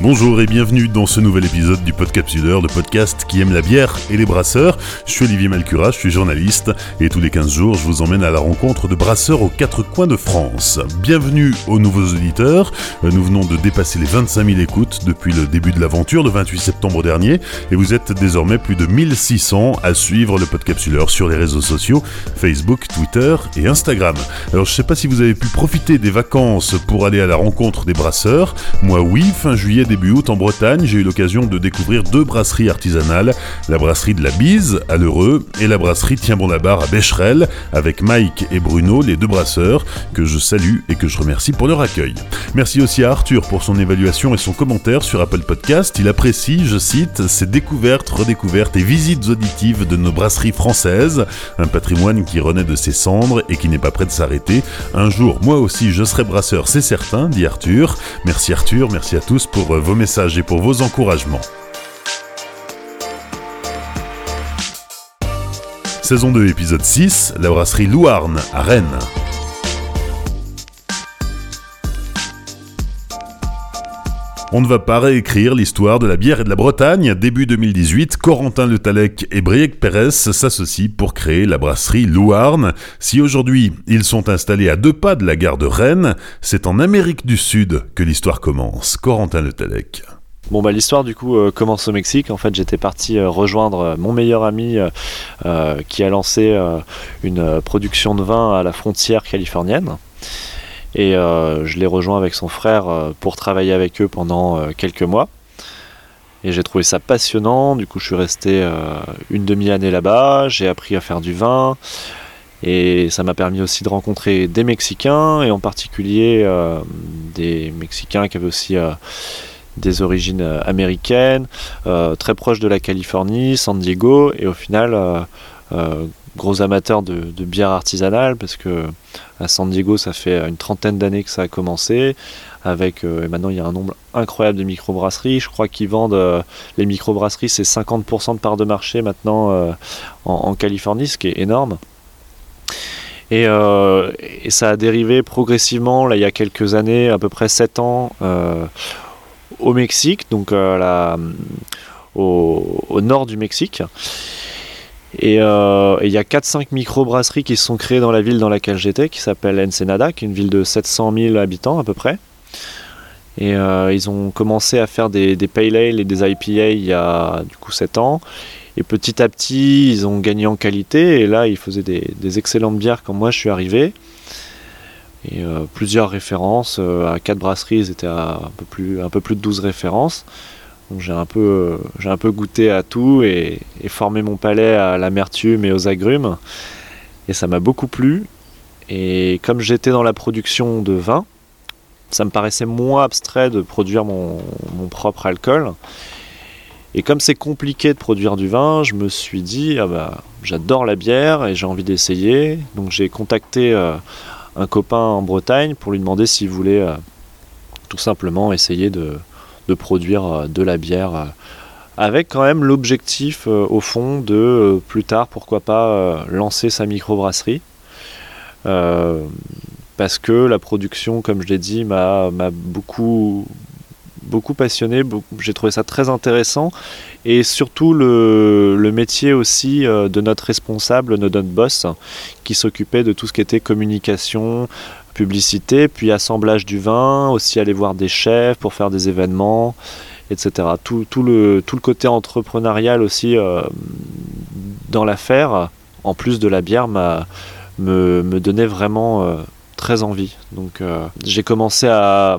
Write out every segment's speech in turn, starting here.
Bonjour et bienvenue dans ce nouvel épisode du Podcapsuleur, le podcast qui aime la bière et les brasseurs. Je suis Olivier Malcura, je suis journaliste et tous les 15 jours je vous emmène à la rencontre de brasseurs aux quatre coins de France. Bienvenue aux nouveaux auditeurs, nous venons de dépasser les 25 000 écoutes depuis le début de l'aventure le 28 septembre dernier et vous êtes désormais plus de 1600 à suivre le Podcapsuleur sur les réseaux sociaux, Facebook, Twitter et Instagram. Alors je sais pas si vous avez pu profiter des vacances pour aller à la rencontre des brasseurs, moi oui, fin juillet début août en Bretagne, j'ai eu l'occasion de découvrir deux brasseries artisanales, la brasserie de la Bise à l'Heureux et la brasserie Tient Bon la Barre à Becherel, avec Mike et Bruno, les deux brasseurs, que je salue et que je remercie pour leur accueil. Merci aussi à Arthur pour son évaluation et son commentaire sur Apple Podcast. Il apprécie, je cite, ses découvertes, redécouvertes et visites auditives de nos brasseries françaises, un patrimoine qui renaît de ses cendres et qui n'est pas prêt de s'arrêter. Un jour, moi aussi, je serai brasseur, c'est certain, dit Arthur. Merci Arthur, merci à tous pour vos messages et pour vos encouragements. Saison 2, épisode 6, la brasserie Louarn à Rennes. On ne va pas réécrire l'histoire de la bière et de la Bretagne. Début 2018, Corentin Le Talec et Briec Pérez s'associent pour créer la brasserie Louarn. Si aujourd'hui ils sont installés à deux pas de la gare de Rennes, c'est en Amérique du Sud que l'histoire commence. Corentin Le Talec. Bon bah l'histoire du coup euh, commence au Mexique. En fait j'étais parti euh, rejoindre euh, mon meilleur ami qui a lancé une production de vin à la frontière californienne. Et je l'ai rejoint avec son frère pour travailler avec eux pendant quelques mois. Et j'ai trouvé ça passionnant. Du coup je suis resté une demi-année là-bas. J'ai appris à faire du vin. Et ça m'a permis aussi de rencontrer des Mexicains, et en particulier des Mexicains qui avaient aussi des origines euh, américaines, euh, très proche de la Californie, San Diego, et au final, euh, gros amateur de, bière artisanale, parce que à San Diego, ça fait une trentaine d'années que ça a commencé, avec et maintenant il y a un nombre incroyable de microbrasseries. Je crois qu'ils vendent les microbrasseries, c'est 50% de part de marché maintenant en, Californie, ce qui est énorme. Et, ça a dérivé progressivement, là, il y a quelques années, à peu près 7 ans, au Mexique, donc euh, au, nord du Mexique. Euh, et il y a 4-5 microbrasseries qui se sont créées dans la ville dans laquelle j'étais, qui s'appelle Ensenada, qui est une ville de 700 000 habitants à peu près. Et euh, ils ont commencé à faire des, des, pale ale et des IPA il y a du coup 7 ans. Et petit à petit, ils ont gagné en qualité. Et là, ils faisaient des, des excellentes bières quand moi je suis arrivé et euh, plusieurs références. À quatre brasseries, ils étaient à un peu plus, un peu plus de 12 références. J'ai un, peu, euh, j'ai un peu goûté à tout et, formé mon palais à l'amertume et aux agrumes. Et ça m'a beaucoup plu. Et comme j'étais dans la production de vin, ça me paraissait moins abstrait de produire mon, propre alcool. Et comme c'est compliqué de produire du vin, je me suis dit, ah bah, j'adore la bière et j'ai envie d'essayer. Donc j'ai contacté un copain en Bretagne pour lui demander s'il voulait euh, tout simplement essayer de, produire euh, de la bière euh, avec quand même l'objectif au fond de plus tard pourquoi pas lancer sa microbrasserie. Parce que la production comme je l'ai dit m'a beaucoup beaucoup passionné, j'ai trouvé ça très intéressant. Et surtout le, métier aussi euh, de notre responsable, de notre boss, qui s'occupait de tout ce qui était communication, publicité, puis assemblage du vin, aussi aller voir des chefs pour faire des événements, etc. Tout, le, tout le côté entrepreneurial aussi euh, dans l'affaire, en plus de la bière, me, me donnait vraiment euh, très envie. Donc j'ai commencé à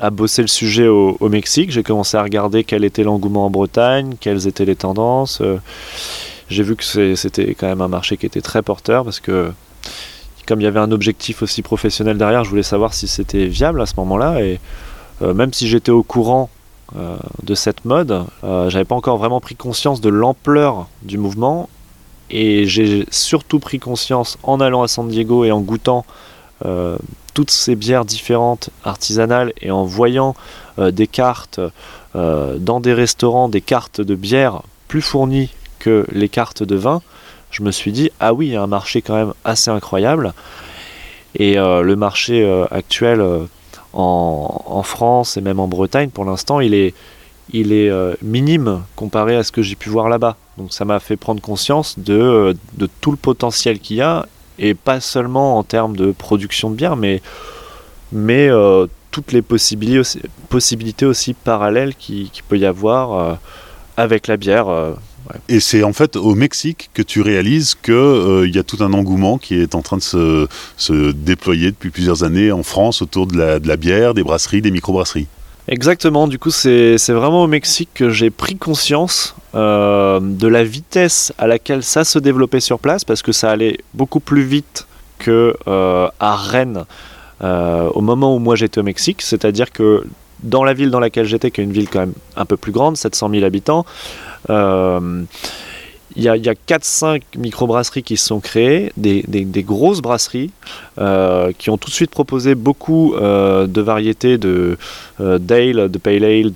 à bosser le sujet au, Mexique. J'ai commencé à regarder quel était l'engouement en Bretagne, quelles étaient les tendances. Euh, j'ai vu que c'était quand même un marché qui était très porteur parce que comme il y avait un objectif aussi professionnel derrière, je voulais savoir si c'était viable à ce moment-là. Et euh, même si j'étais au courant euh, de cette mode, j'avais pas encore vraiment pris conscience de l'ampleur du mouvement. Et j'ai surtout pris conscience en allant à San Diego et en goûtant toutes ces bières différentes, artisanales, et en voyant euh, des cartes euh, dans des restaurants, des cartes de bière plus fournies que les cartes de vin, je me suis dit, ah oui, il y a un marché quand même assez incroyable. Et euh, le marché actuel en, France et même en Bretagne, pour l'instant, il est, il est minime comparé à ce que j'ai pu voir là-bas. Donc ça m'a fait prendre conscience de, de tout le potentiel qu'il y a, et pas seulement en termes de production de bière, mais, mais toutes les possibilités aussi, possibilités aussi parallèles qu'il qui peut y avoir avec la bière. Et c'est en fait au Mexique que tu réalises qu'il euh, y a tout un engouement qui est en train de se, se, déployer depuis plusieurs années en France autour de la, de la bière, des brasseries, des microbrasseries. Exactement, du coup c'est vraiment au Mexique que j'ai pris conscience euh, de la vitesse à laquelle ça se développait sur place, parce que ça allait beaucoup plus vite que euh, à Rennes au moment où moi j'étais au Mexique, c'est-à-dire que dans la ville dans laquelle j'étais, qui est une ville quand même un peu plus grande, 700 000 habitants, euh, il y a, 4-5 microbrasseries qui se sont créées, des, grosses brasseries, euh, qui ont tout de suite proposé beaucoup euh, de variétés de d'ale, de pale ale,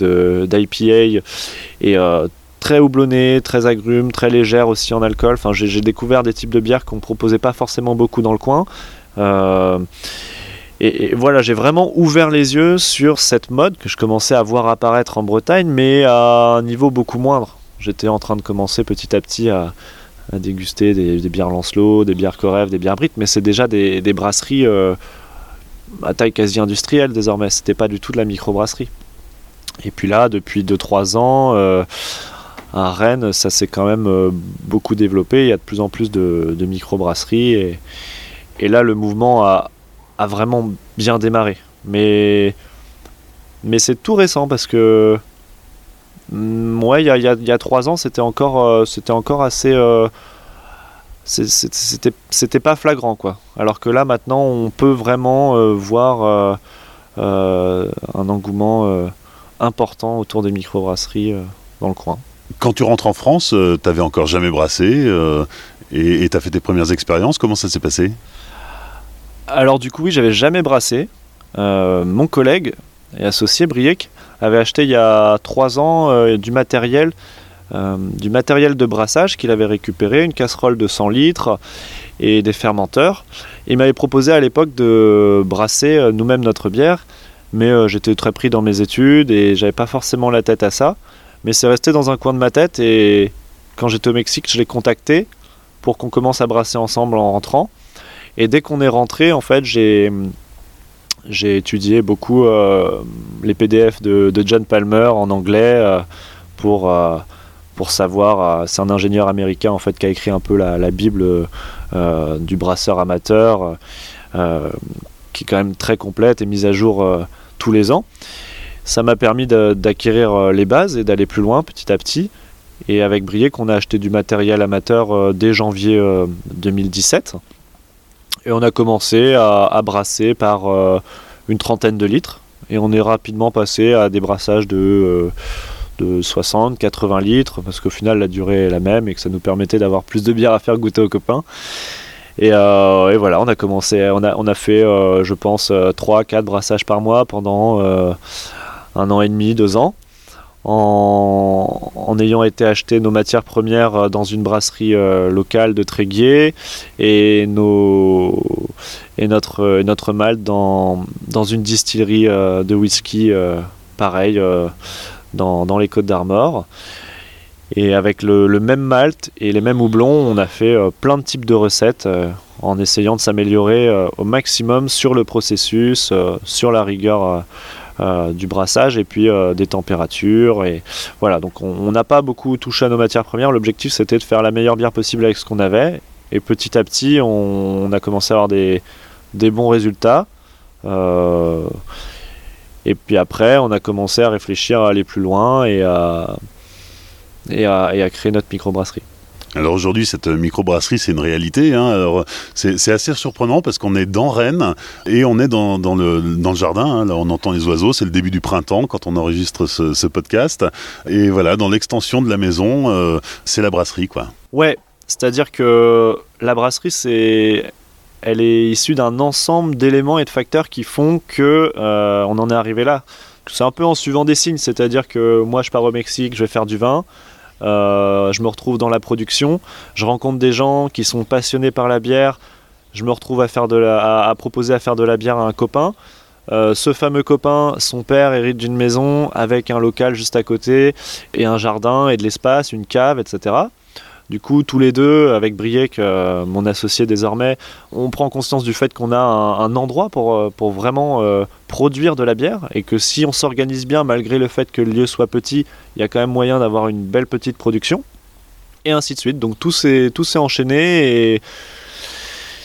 d'IPA, et très houblonnées, très agrumes, très légères aussi en alcool. Enfin, j'ai découvert des types de bières qu'on ne proposait pas forcément beaucoup dans le coin. Et, voilà, j'ai vraiment ouvert les yeux sur cette mode que je commençais à voir apparaître en Bretagne, mais à un niveau beaucoup moindre. J'étais en train de commencer petit à petit à, déguster des, bières Lancelot, des bières Corev, des bières Brit, mais c'est déjà des, brasseries euh, à taille quasi industrielle désormais. C'était pas du tout de la microbrasserie. Et puis là, depuis 2-3 ans, euh, à Rennes, ça s'est quand même euh, beaucoup développé. Il y a de plus en plus de, de microbrasseries. Et, et là, le mouvement a, a vraiment bien démarré. Mais, mais c'est tout récent parce que mm, ouais, il y a, y a, trois ans, c'était encore, euh, encore assez. Euh, c'était, c'était pas flagrant quoi. Alors que là maintenant, on peut vraiment euh, voir un engouement important autour des microbrasseries dans le coin. Quand tu rentres en France, t'avais encore jamais brassé et tu as fait tes premières expériences. Comment ça s'est passé? Alors du coup oui, j'avais jamais brassé. Euh, mon collègue et associé Briec avait acheté il y a trois ans euh, du matériel, euh, du matériel de brassage qu'il avait récupéré, une casserole de 100 litres et des fermenteurs. il m'avait proposé à l'époque de brasser nous-mêmes notre bière, mais j'étais très pris dans mes études et j'avais pas forcément la tête à ça. Mais c'est resté dans un coin de ma tête et quand j'étais au Mexique, je l'ai contacté pour qu'on commence à brasser ensemble en rentrant. Et dès qu'on est rentré, en fait, j'ai j'ai étudié beaucoup euh, les PDF de, John Palmer en anglais euh, pour, euh, pour savoir. c'est un ingénieur américain en fait qui a écrit un peu la, Bible du brasseur amateur, qui est quand même très complète et mise à jour tous les ans. Ça m'a permis d'acquérir les bases et d'aller plus loin petit à petit. Et avec Briec, on a acheté du matériel amateur dès janvier 2017. Et on a commencé à, brasser par euh, une trentaine de litres. Et on est rapidement passé à des brassages de, 60, euh, 80 litres, parce qu'au final la durée est la même et que ça nous permettait d'avoir plus de bière à faire goûter aux copains. Et, euh, voilà, on a commencé, on a, on a fait, je pense, 3-4 brassages par mois pendant un an et demi, deux ans en, ayant été acheter nos matières premières euh, dans une brasserie euh, locale de Tréguier et, notre, euh, notre malt dans, une distillerie de whisky pareil dans, les Côtes d'Armor. Et avec le, même malt et les mêmes houblons, on a fait plein de types de recettes en essayant de s'améliorer au maximum sur le processus, sur la rigueur du brassage et puis euh, des températures. Et voilà, donc on n'a pas beaucoup touché à nos matières premières. L'objectif c'était de faire la meilleure bière possible avec ce qu'on avait. Et petit à petit, on, a commencé à avoir des, bons résultats. Euh, et puis après, on a commencé à réfléchir à aller plus loin et à, et à, et à créer notre microbrasserie. Alors aujourd'hui, cette microbrasserie, c'est une réalité. Hein. Alors c'est assez surprenant parce qu'on est dans Rennes et on est dans, le, dans le, jardin. Hein. Là, on entend les oiseaux. C'est le début du printemps quand on enregistre ce, podcast. Et voilà, dans l'extension de la maison, euh, c'est la brasserie, quoi. Ouais, c'est-à-dire que la brasserie, c'est elle est issue d'un ensemble d'éléments et de facteurs qui font que euh, on en est arrivé là. C'est un peu en suivant des signes, c'est-à-dire que moi je pars au Mexique, je vais faire du vin. Euh, je me retrouve dans la production, je rencontre des gens qui sont passionnés par la bière, je me retrouve à, faire de la, à, proposer à faire de la bière à un copain. ce fameux copain, son père hérite d'une maison avec un local juste à côté et un jardin et de l'espace, une cave, etc. Du coup, tous les deux, avec Briek, euh, mon associé désormais, on prend conscience du fait qu'on a un, endroit pour, euh, vraiment euh, produire de la bière et que si on s'organise bien, malgré le fait que le lieu soit petit, il y a quand même moyen d'avoir une belle petite production. Et ainsi de suite. Donc tout s'est, enchaîné et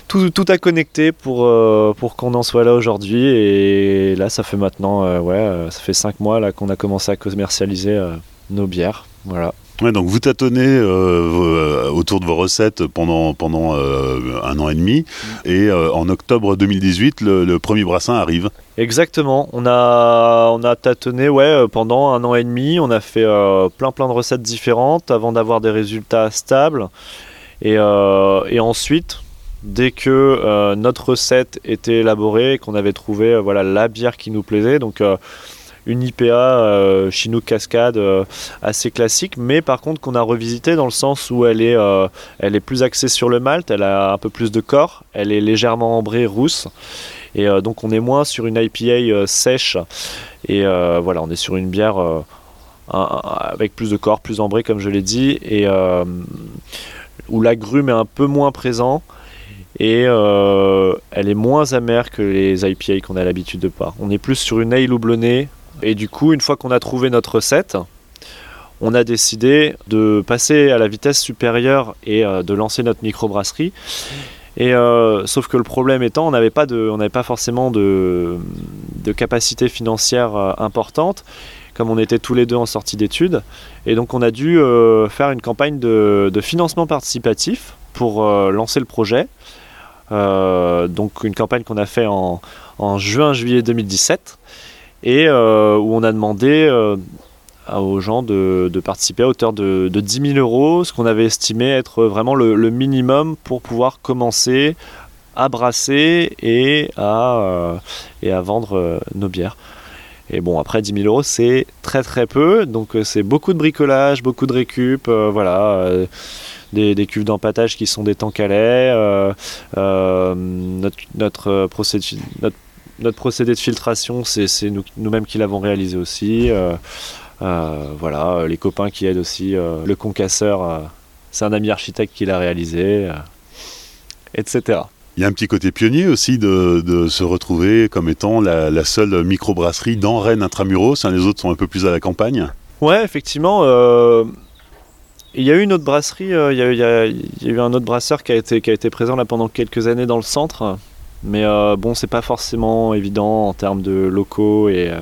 tout, tout a connecté pour, qu'on en soit là aujourd'hui. Et là, ça fait maintenant, ça fait 5 mois qu'on a commencé à commercialiser nos bières. Voilà. Ouais, donc vous tâtonnez euh, autour de vos recettes pendant, pendant euh, un an et demi, mm. et euh, en octobre 2018, le, premier brassin arrive. Exactement, on a, on a tâtonné ouais, pendant un an et demi, on a fait plein plein de recettes différentes avant d'avoir des résultats stables, et, et ensuite, dès que notre recette était élaborée, qu'on avait trouvé voilà, la bière qui nous plaisait, donc une IPA euh, Chinook Cascade euh, assez classique, mais par contre qu'on a revisité dans le sens où elle est, euh, elle est plus axée sur le malt, elle a un peu plus de corps, elle est légèrement ambrée, rousse. Et donc on est moins sur une IPA sèche. Et voilà, on est sur une bière avec plus de corps, plus ambrée comme je l'ai dit, et où l'agrume est un peu moins présent et elle est moins amère que les IPA qu'on a l'habitude de pas. On est plus sur une ale houblonnée et du coup, une fois qu'on a trouvé notre recette, on a décidé de passer à la vitesse supérieure et euh, de lancer notre microbrasserie. Et euh, sauf que le problème étant, on n'avait pas pas forcément de, capacité financière euh, importante, comme on était tous les deux en sortie d'études. Et donc on a dû faire une campagne de, financement participatif pour lancer le projet. donc une campagne qu'on a fait en juin-juillet 2017 et euh, où on a demandé euh, aux gens de, participer à hauteur de, 10 000 euros, ce qu'on avait estimé être vraiment le, minimum pour pouvoir commencer à brasser et à, euh, vendre nos bières. Et bon, après 10 000 euros, c'est très très peu, donc c'est beaucoup de bricolage, beaucoup de récup, voilà. Des, cuves d'empattage qui sont des tanks à notre, notre, procédure, notre notre procédé de filtration, c'est nous-mêmes qui l'avons réalisé aussi. Euh, euh, voilà, les copains qui aident aussi. Euh, le concasseur, c'est un ami architecte qui l'a réalisé, etc. Il y a un petit côté pionnier aussi de, se retrouver comme étant la, seule microbrasserie dans Rennes intramuros. les autres sont un peu plus à la campagne. Ouais, effectivement. il y a eu une autre brasserie, il, y a, eu un autre brasseur qui a été, qui a été présent là pendant quelques années dans le centre, mais euh, bon, c'est pas forcément évident en termes de locaux et euh,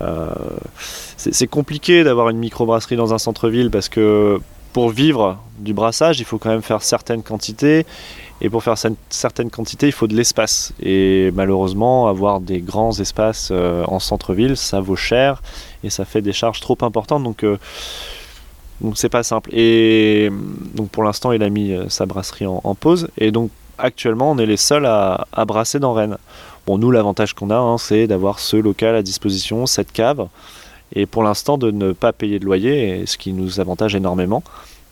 euh, c'est compliqué d'avoir une microbrasserie dans un centre-ville parce que pour vivre du brassage, il faut quand même faire certaines quantités. Et pour faire certaines quantités, il faut de l'espace. Et malheureusement, avoir des grands espaces en centre-ville, ça vaut cher et ça fait des charges trop importantes. Donc, donc c'est pas simple. Et donc pour l'instant, il a mis sa brasserie en, en pause. Et donc actuellement, on est les seuls à, brasser dans Rennes. Bon, nous, l'avantage qu'on a, hein, c'est d'avoir ce local à disposition, cette cave, et pour l'instant de ne pas payer de loyer, ce qui nous avantage énormément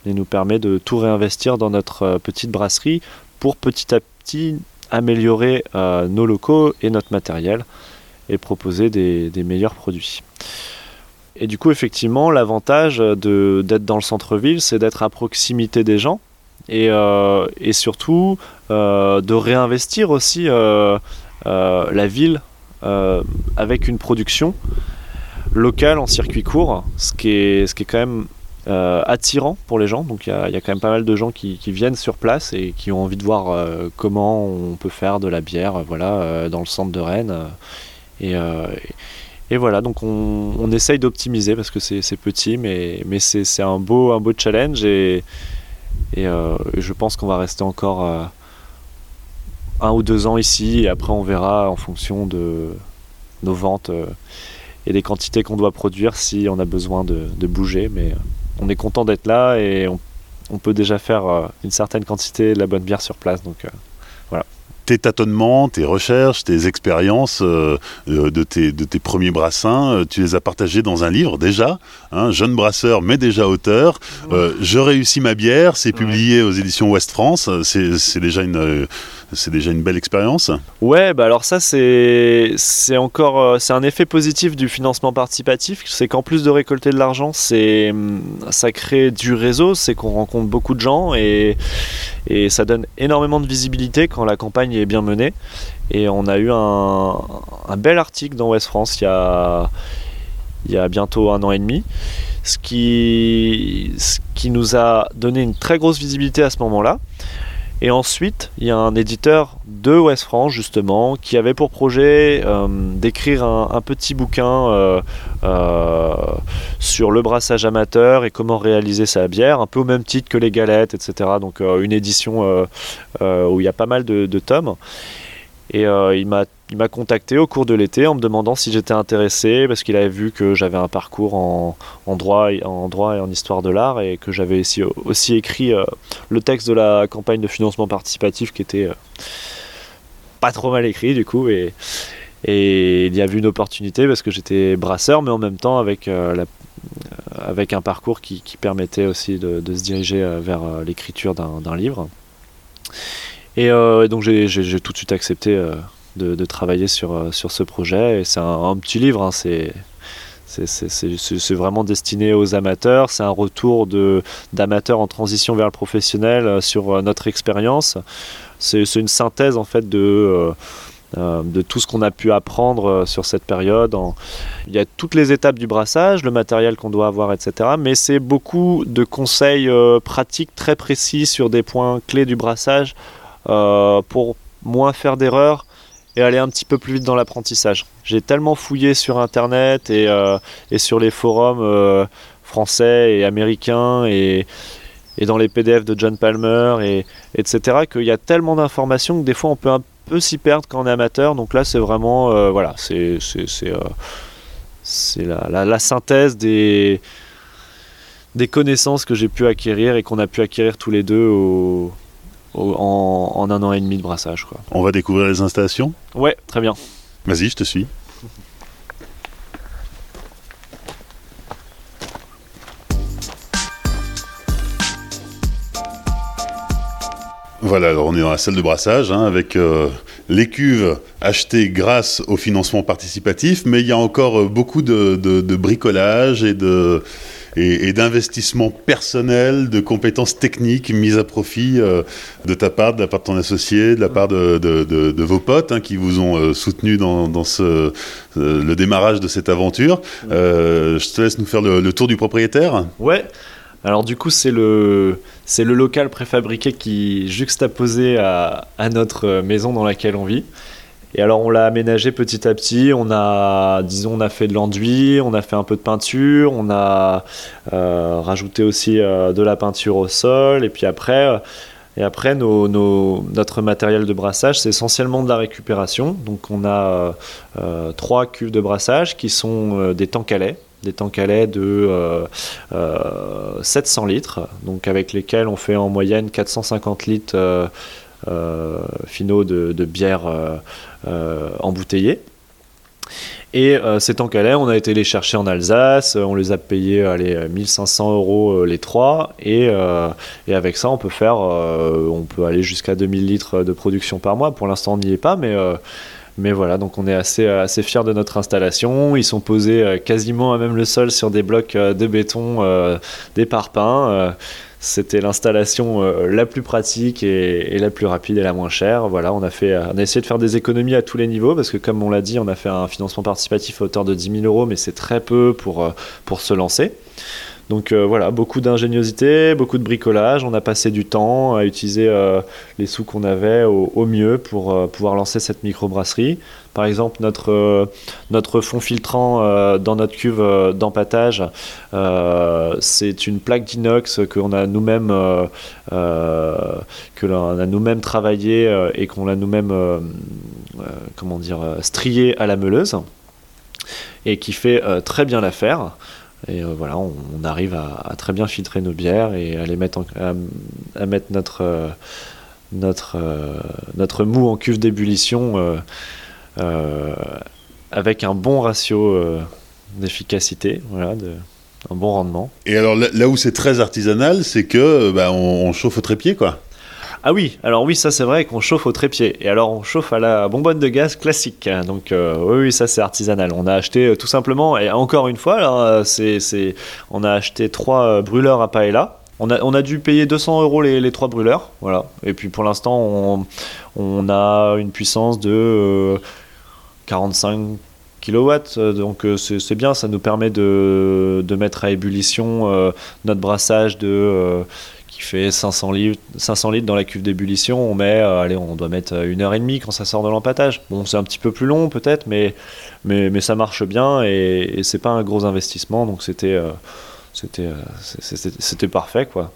et nous permet de tout réinvestir dans notre euh, petite brasserie pour petit à petit améliorer euh, nos locaux et notre matériel et proposer des, meilleurs produits. Et du coup, effectivement, l'avantage d'être dans le centre-ville, c'est d'être à proximité des gens et, euh, et surtout euh, de réinvestir aussi euh, la ville avec une production locale en circuit court, ce qui est, ce qui est quand même attirant pour les gens. Donc il y, y, a quand même pas mal de gens qui, viennent sur place et qui ont envie de voir comment on peut faire de la bière voilà, dans le centre de Rennes. Et, et, voilà, donc on, essaye d'optimiser parce que c'est petit, mais, mais c'est un beau, un beau challenge. Euh, et je pense qu'on va rester encore euh, un ou deux ans ici et après on verra en fonction de nos ventes euh, et des quantités qu'on doit produire si on a besoin de, bouger. Mais on est content d'être là et on, peut déjà faire une certaine quantité de la bonne bière sur place. Tes tâtonnements, tes recherches, tes expériences de, tes, de tes premiers brassins, tu les as partagés dans un livre déjà, hein, jeune brasseur mais déjà auteur. Je réussis ma bière, c'est publié aux éditions Ouest France, c'est déjà une c'est déjà une belle expérience. Ouais, bah alors ça c'est c'est encore euh, c'est un effet positif du financement participatif, c'est qu'en plus de récolter de l'argent, c'est hum, ça crée du réseau, c'est qu'on rencontre beaucoup de gens et et ça donne énormément de visibilité quand la campagne bien menée. Et on a eu un, bel article dans West France il y a bientôt un an et demi, ce qui, ce qui nous a donné une très grosse visibilité à ce moment-là. Et ensuite, il y a un éditeur de West France, justement, qui avait pour projet euh, d'écrire un, petit bouquin euh, euh, sur le brassage amateur et comment réaliser sa bière, un peu au même titre que les galettes, etc. Donc une édition où il y a pas mal de tomes. Et il m'a il m'a contacté au cours de l'été en me demandant si j'étais intéressé parce qu'il avait vu que j'avais un parcours en, droit, et en histoire de l'art et que j'avais aussi, écrit euh, le texte de la campagne de financement participatif qui était euh, pas trop mal écrit du coup et, il y a vu une opportunité parce que j'étais brasseur mais en même temps avec, euh, avec un parcours qui, permettait aussi de se diriger vers l'écriture d'un livre. Et donc j'ai tout de suite accepté de, travailler sur, euh, sur ce projet. Et c'est un, petit livre, hein, c'est c'est vraiment destiné aux amateurs. C'est un retour d'amateurs en transition vers le professionnel euh, sur euh, notre expérience. C'est une synthèse en fait de, de tout ce qu'on a pu apprendre sur cette période. Il y a toutes les étapes du brassage, le matériel qu'on doit avoir, etc. Mais c'est beaucoup de conseils pratiques très précis sur des points clés du brassage pour moins faire d'erreurs et aller un petit peu plus vite dans l'apprentissage. J'ai tellement fouillé sur internet et, euh, et sur les forums euh, français et américains et, et, dans les PDF de John Palmer et etc qu'il y a tellement d'informations que des fois on peut un peu s'y perdre quand on est amateur. Donc là c'est vraiment euh, voilà c'est la, la, synthèse des des connaissances que j'ai pu acquérir et qu'on a pu acquérir tous les deux au, en, un an et demi de brassage. Quoi. On va découvrir les installations? Ouais, très bien. Vas-y, je te suis. Voilà, alors on est dans la salle de brassage hein, avec euh, les cuves achetées grâce au financement participatif, mais il y a encore euh, beaucoup de bricolage et de, et, d'investissement personnel, de compétences techniques mises à profit euh, de ta part, de la part de ton associé, de la part de, vos potes hein, qui vous ont euh, soutenu dans, euh, le démarrage de cette aventure. je te laisse nous faire le, tour du propriétaire. Ouais. Alors du coup, c'est le, c'est le local préfabriqué qui juxtaposé à, à notre maison dans laquelle on vit. Et alors on l'a aménagé petit à petit. On a, disons, on a fait de l'enduit, on a fait un peu de peinture, on a euh, rajouté aussi euh, de la peinture au sol. Et puis après, euh, et après notre matériel de brassage, c'est essentiellement de la récupération. Donc on a trois cuves de brassage qui sont des tanks à lait des tanks à lait de 700 litres, donc avec lesquels on fait en moyenne 450 litres finaux de, bière embouteillés. Et euh, ces lait, on a été les chercher en Alsace, on les a payés allez, 1500 euros euh, les trois, et, et, avec ça on peut faire, on peut aller jusqu'à 2000 litres de production par mois. Pour l'instant on n'y est pas, mais, mais voilà, donc on est assez, assez fiers de notre installation. Ils sont posés quasiment à même le sol sur des blocs de béton, des parpaings c'était l'installation euh, la plus pratique et, la plus rapide et la moins chère. Voilà, on a, fait, on a essayé de faire des économies à tous les niveaux parce que, comme on l'a dit, on a fait un financement participatif à hauteur de 10 000 euros, mais c'est très peu pour, euh, pour se lancer. Donc euh, voilà, beaucoup d'ingéniosité, beaucoup de bricolage. On a passé du temps à utiliser euh, les sous qu'on avait au, mieux pour euh, pouvoir lancer cette microbrasserie. Par exemple, notre, notre fond filtrant dans notre cuve d'empattage, c'est une plaque d'inox que l'on a nous-mêmes travaillé et qu'on a nous-mêmes comment dire strié à la meuleuse et qui fait très bien l'affaire. Et euh, voilà, on, arrive à, très bien filtrer nos bières et à mettre, à, mettre notre, euh, notre, notre mou en cuve d'ébullition avec un bon ratio d'efficacité, voilà, un bon rendement. Et alors là, où c'est très artisanal, c'est que bah, on, chauffe au trépied, quoi. Ah oui, alors oui, ça c'est vrai qu'on chauffe au trépied. Et alors on chauffe à la bonbonne de gaz classique. Donc euh, oui, ça c'est artisanal. On a acheté euh, tout simplement, et encore une fois, là, c'est, on a acheté trois euh, brûleurs à paella. On a, dû payer 200 euros les, trois brûleurs. Voilà. Et puis pour l'instant, on, a une puissance de 45 kilowatts. Donc c'est bien, ça nous permet de mettre à ébullition notre brassage de qui fait 500 litres, 500 litres dans la cuve d'ébullition, on met, euh, allez, on doit mettre une heure et demie quand ça sort de l'empattage. Bon, c'est un petit peu plus long peut-être, mais, mais, mais, ça marche bien et, et c'est pas un gros investissement, donc c'était euh, c'était euh, c'était parfait quoi.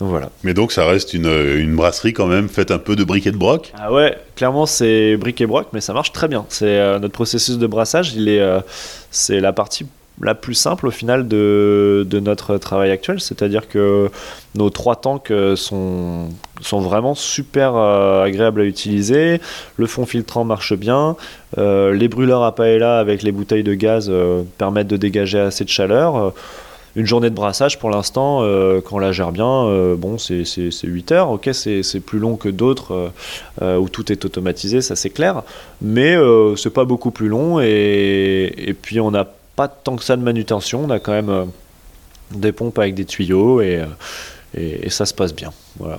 Donc voilà. Mais donc ça reste une, une, brasserie quand même faite un peu de briquet de broc? Ah ouais, clairement c'est briquet broc, mais ça marche très bien. C'est notre processus de brassage, il est c'est la partie la plus simple au final de, notre travail actuel, c'est-à-dire que nos trois tanks euh, sont, sont vraiment super euh, agréables à utiliser, le fond filtrant marche bien, euh, les brûleurs à paella avec les bouteilles de gaz permettent de dégager assez de chaleur. Une journée de brassage, pour l'instant, quand on la gère bien, bon, c'est 8 heures. Ok, c'est plus long que d'autres où tout est automatisé, ça c'est clair. Mais c'est pas beaucoup plus long. Et, et puis on a pas tant que ça de manutention. On a quand même euh, des pompes avec des tuyaux et, euh, et, ça se passe bien. Voilà.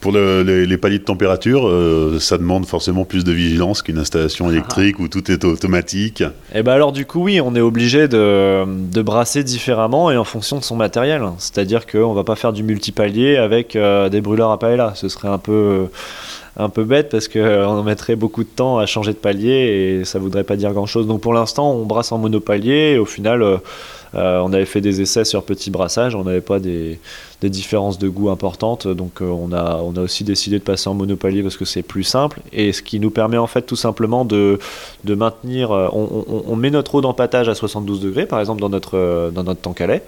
Pour les, paliers de température, euh, ça demande forcément plus de vigilance qu'une installation ah. électrique où tout est automatique. Et eh ben alors du coup oui, on est obligé de, de, brasser différemment et en fonction de son matériel. C'est-à-dire qu'on va pas faire du multipalier avec des brûleurs à paella. Ce serait un peu un peu bête parce qu'on euh, mettrait beaucoup de temps à changer de palier et ça voudrait pas dire grand chose. Donc pour l'instant, on brasse en monopalier et au final, euh, euh, on avait fait des essais sur petit brassage, on n'avait pas des, différences de goût importantes. Donc on, a, aussi décidé de passer en monopalier parce que c'est plus simple et ce qui nous permet en fait tout simplement de, maintenir. On, met notre eau d'empattage à 72 degrés par exemple dans notre, dans notre tank à lait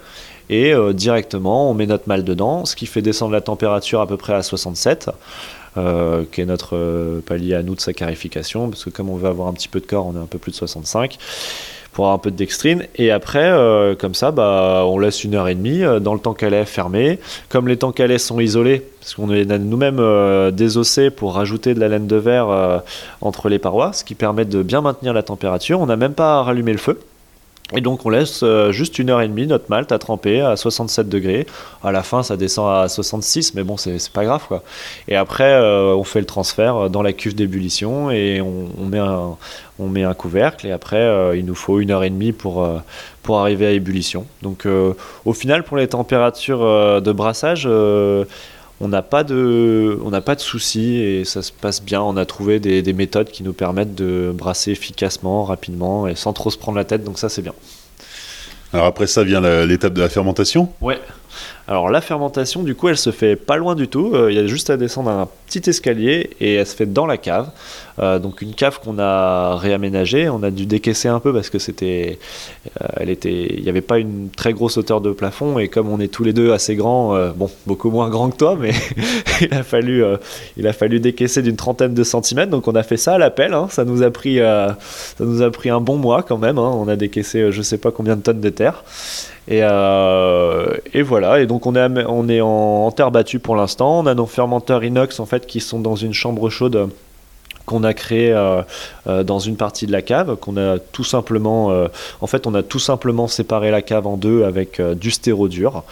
et directement on met notre mal dedans, ce qui fait descendre la température à peu près à 67. Euh, qui est notre euh, palier à nous de saccharification, parce que comme on veut avoir un petit peu de corps, on est un peu plus de 65 pour avoir un peu de dextrine. Et après, euh, comme ça, bah, on laisse une heure et demie dans le temps est fermé. Comme les temps qu'elle sont isolés, parce qu'on est nous-mêmes désossés pour rajouter de la laine de verre entre les parois, ce qui permet de bien maintenir la température. On n'a même pas à rallumer le feu. Et donc on laisse euh, juste une heure et demie notre malt à tremper à 67 degrés. À la fin ça descend à 66, mais bon c'est pas grave quoi. Et après euh, on fait le transfert dans la cuve d'ébullition et on, met un, on met un couvercle et après euh, il nous faut une heure et demie pour, pour arriver à ébullition. Donc au final pour les températures de brassage on n'a pas de, on n'a pas de soucis et ça se passe bien. On a trouvé des, méthodes qui nous permettent de brasser efficacement, rapidement et sans trop se prendre la tête. Donc ça, c'est bien. Alors après ça vient l'étape de la fermentation. Ouais. Alors la fermentation, du coup, elle se fait pas loin du tout. Euh, il y a juste à descendre un petit escalier et elle se fait dans la cave. Euh, donc une cave qu'on a réaménagée. On a dû décaisser un peu parce que c'était, euh, elle était, il n'y avait pas une très grosse hauteur de plafond et comme on est tous les deux assez grands, bon, beaucoup moins grands que toi, mais il a fallu, il a fallu décaisser d'une trentaine de centimètres. Donc on a fait ça à l'appel. Hein. Ça nous a pris, ça nous a pris un bon mois quand même. Hein. On a décaissé, je sais pas combien de tonnes de terre. Et, euh, et, voilà, et donc on est, en, terre battue pour l'instant. On a nos fermenteurs inox en fait qui sont dans une chambre chaude qu'on a créé euh, euh, dans une partie de la cave, qu'on a tout simplement, en fait, on a tout simplement séparé la cave en deux avec du stéro-dur.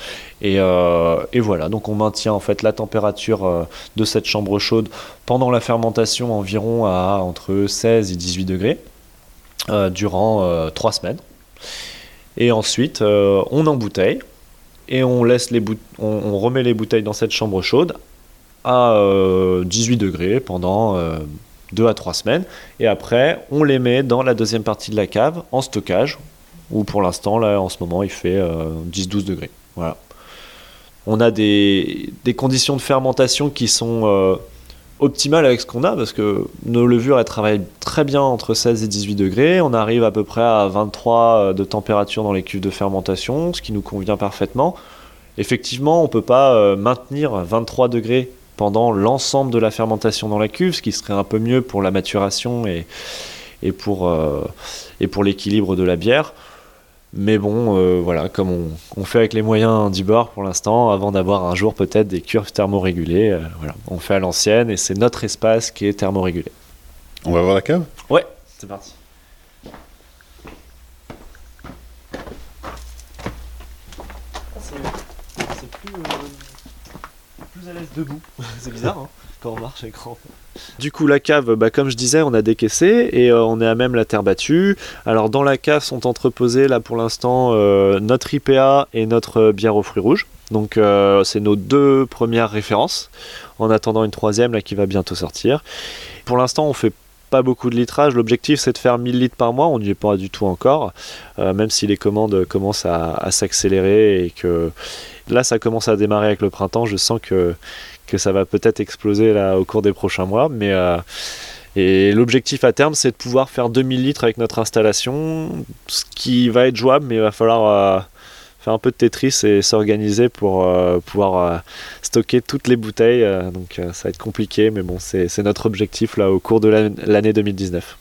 Et, et, voilà, donc on maintient en fait la température de cette chambre chaude pendant la fermentation environ à entre 16 et 18 degrés durant 3 semaines. Et ensuite, euh, on embouteille et on, laisse les on, remet les bouteilles dans cette chambre chaude à 18 euh, degrés pendant 2 euh, à 3 semaines. Et après, on les met dans la deuxième partie de la cave en stockage, où pour l'instant, là, en ce moment, il fait 10-12 degrés. Voilà. On a des, des, conditions de fermentation qui sont optimale avec ce qu'on a parce que nos levures elles travaillent très bien entre 16 et 18 degrés. On arrive à peu près à 23 euh, de température dans les cuves de fermentation, ce qui nous convient parfaitement. Effectivement, on ne peut pas euh, maintenir 23 degrés pendant l'ensemble de la fermentation dans la cuve, ce qui serait un peu mieux pour la maturation et, et pour, euh, et pour l'équilibre de la bière. Mais bon, euh, voilà, comme on, on, fait avec les moyens d'Ibor pour l'instant, avant d'avoir un jour peut-être des cuves thermorégulées, euh, voilà, on fait à l'ancienne et c'est notre espace qui est thermorégulé. On va voir la cave? Ouais, c'est parti. C'est plus, plus à l'aise debout. c'est bizarre hein, quand on marche écran. Du coup, la cave, bah, comme je disais, on a décaissé et euh, on est à même la terre battue. Alors, dans la cave sont entreposés, là pour l'instant, euh, notre IPA et notre bière aux fruits rouges. Donc, euh, c'est nos deux premières références. En attendant une troisième, là, qui va bientôt sortir. Pour l'instant, on fait pas beaucoup de litrage. L'objectif, c'est de faire 1000 litres par mois. On n'y est pas du tout encore, même si les commandes commencent à, à s'accélérer et que là, ça commence à démarrer avec le printemps. Je sens que que ça va peut-être exploser là au cours des prochains mois. Mais euh, et l'objectif à terme, c'est de pouvoir faire 2000 litres avec notre installation, ce qui va être jouable, mais il va falloir euh, faire un peu de Tetris et s'organiser pour euh, pouvoir stocker toutes les bouteilles. donc ça va être compliqué, mais bon, c'est notre objectif là au cours de l'année 2019.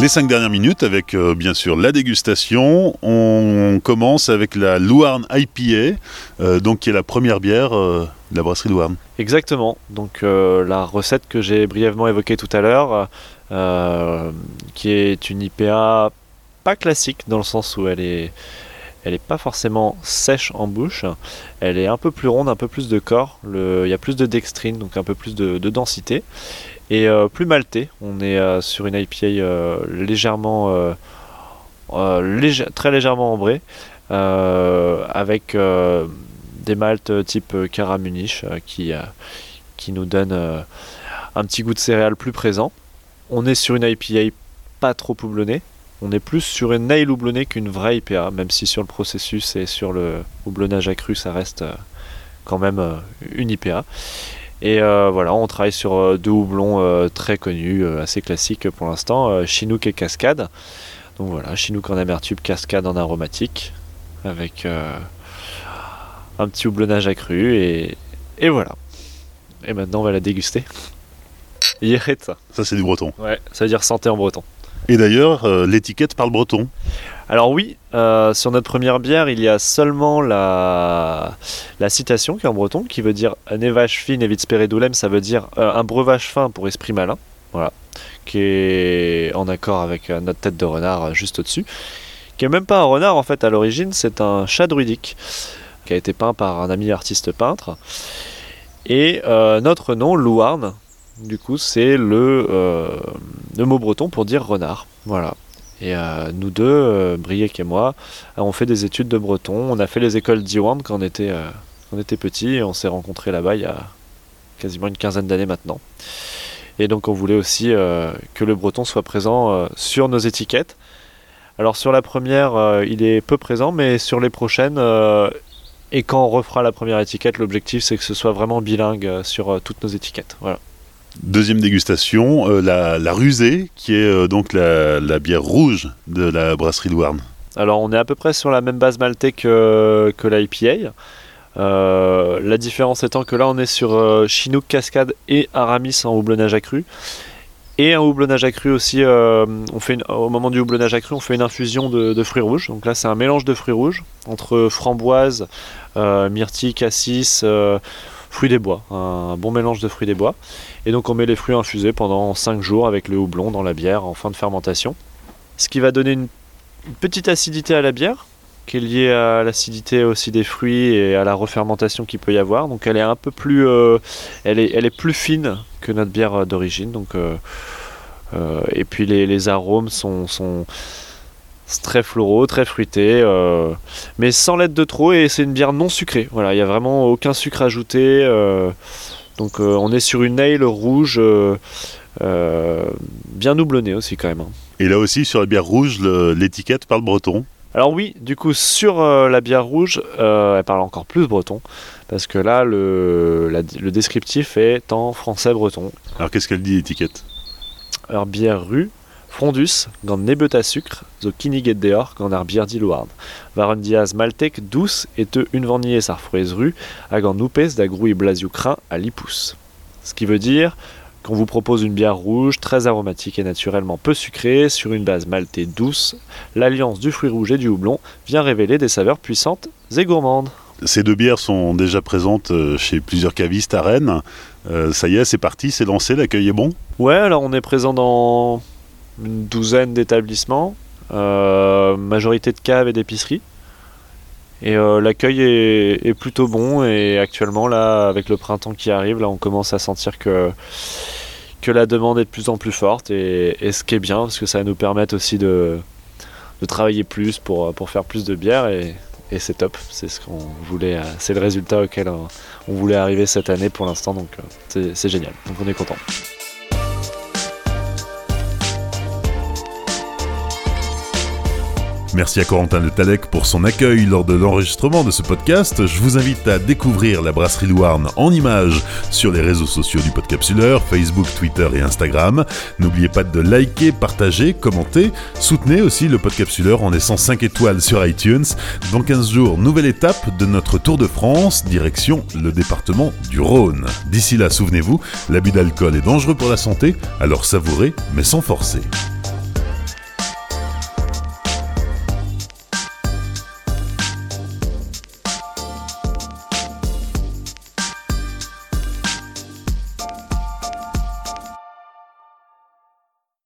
Les cinq dernières minutes avec euh, bien sûr la dégustation. On commence avec la Louarn IPA, euh, donc qui est la première bière euh, de la brasserie Louarn. Exactement. Donc la recette que j'ai brièvement évoquée tout à l'heure, qui est une IPA pas classique dans le sens où elle est elle n'est pas forcément sèche en bouche, elle est un peu plus ronde, un peu plus de corps, il y a plus de dextrine, donc un peu plus de, de densité, et euh, plus maltais. On est euh, sur une IPA euh, légèrement, très légèrement ambrée, avec des maltes type Caramunich qui, qui nous donne un petit goût de céréales plus présent. On est sur une IPA pas trop houblonnée. On est plus sur une nail houblonnée qu'une vraie IPA, même si sur le processus et sur le houblonnage accru, ça reste quand même une IPA. Et euh, voilà, on travaille sur euh, deux houblons euh, très connus, assez classiques pour l'instant, Chinook et Cascade. Donc voilà, Chinook en amertume, Cascade en aromatique, avec un petit houblonnage accru, et, et voilà. Et maintenant, on va la déguster. ça. Ça, c'est du breton. Ouais, ça veut dire santé en breton. Et d'ailleurs, l'étiquette parle breton. Alors oui, euh, sur notre première bière, il y a seulement la, la citation qui est en breton, qui veut dire un évage fin et speredulem, ça veut dire euh, un breuvage fin pour esprit malin, voilà, qui est en accord avec euh, notre tête de renard juste au-dessus, qui est même pas un renard en fait à l'origine, c'est un chat druidique qui a été peint par un ami artiste peintre. Et notre nom, Louarn, du coup, c'est le, le mot breton pour dire renard. Voilà. Et euh, nous deux, euh, Briec et moi, euh, on fait des études de breton. On a fait les écoles d'Iwan quand on était, petit et on s'est rencontrés là-bas il y a quasiment une quinzaine d'années maintenant. Et donc on voulait aussi que le breton soit présent sur nos étiquettes. Alors sur la première, il est peu présent, mais sur les prochaines, et quand on refera la première étiquette, l'objectif c'est que ce soit vraiment bilingue sur toutes nos étiquettes. Voilà. Deuxième dégustation, euh, la, rusée, qui est euh, donc la, bière rouge de la brasserie Louarn. Alors on est à peu près sur la même base maltais que, que l'IPA. Euh, la différence étant que là on est sur Chinook Cascade et Aramis en houblonnage accru. Et un houblonnage accru aussi, on fait au moment du houblonnage accru, on fait une infusion de, de fruits rouges. Donc là c'est un mélange de fruits rouges entre framboise, myrtille, cassis fruits des bois, un bon mélange de fruits des bois. Et donc on met les fruits infusés pendant 5 jours avec le houblon dans la bière en fin de fermentation. Ce qui va donner une petite acidité à la bière, qui est liée à l'acidité aussi des fruits et à la refermentation qu'il peut y avoir. Donc elle est un peu plus, euh, elle, est, elle est plus fine que notre bière d'origine. Donc euh, euh, et puis les, arômes sont, sont très floraux, très fruité, euh, mais sans l'aide de trop et c'est une bière non sucrée. Voilà, il n'y a vraiment aucun sucre ajouté. Donc euh, on est sur une ale rouge bien doublonnée aussi quand même. Hein. Et là aussi sur la bière rouge, l'étiquette parle breton. Alors oui, du coup sur la bière rouge, elle parle encore plus breton, parce que là le, le descriptif est en français breton. Alors qu'est-ce qu'elle dit l'étiquette? Alors bière rue, Frondus, gant nebet à sucre, zo kiniget deor gant ar un diaz maltek douce et te une vanillée ar frouez rue, hag an noupez da grouille blasiou crin à l'ipous. Ce qui veut dire qu'on vous propose une bière rouge, très aromatique et naturellement peu sucrée, sur une base maltée douce, l'alliance du fruit rouge et du houblon vient révéler des saveurs puissantes et gourmandes. Ces deux bières sont déjà présentes euh, chez plusieurs cavistes à Rennes. Euh, ça y est, c'est parti, c'est lancé, l'accueil est bon? Ouais, alors on est présent dans une douzaine d'établissements, euh, majorité de caves et d'épiceries. Et euh, l'accueil est, plutôt bon et actuellement là, avec le printemps qui arrive, là on commence à sentir que, que la demande est de plus en plus forte et, ce qui est bien parce que ça va nous permettre aussi de, de travailler plus pour, pour faire plus de bière et, c'est top. C'est ce qu'on voulait, euh, c'est le résultat auquel on, voulait arriver cette année pour l'instant donc c'est génial. Donc on est content. Merci à Corentin de Talec pour son accueil lors de l'enregistrement de ce podcast. Je vous invite à découvrir la brasserie Louarn en images sur les réseaux sociaux du Podcapsuleur, Facebook, Twitter et Instagram. N'oubliez pas de liker, partager, commenter. Soutenez aussi le Podcapsuleur en laissant 5 étoiles sur iTunes. Dans 15 jours, nouvelle étape de notre Tour de France, direction le département du Rhône. D'ici là, souvenez-vous, l'abus d'alcool est dangereux pour la santé, alors savourez, mais sans forcer.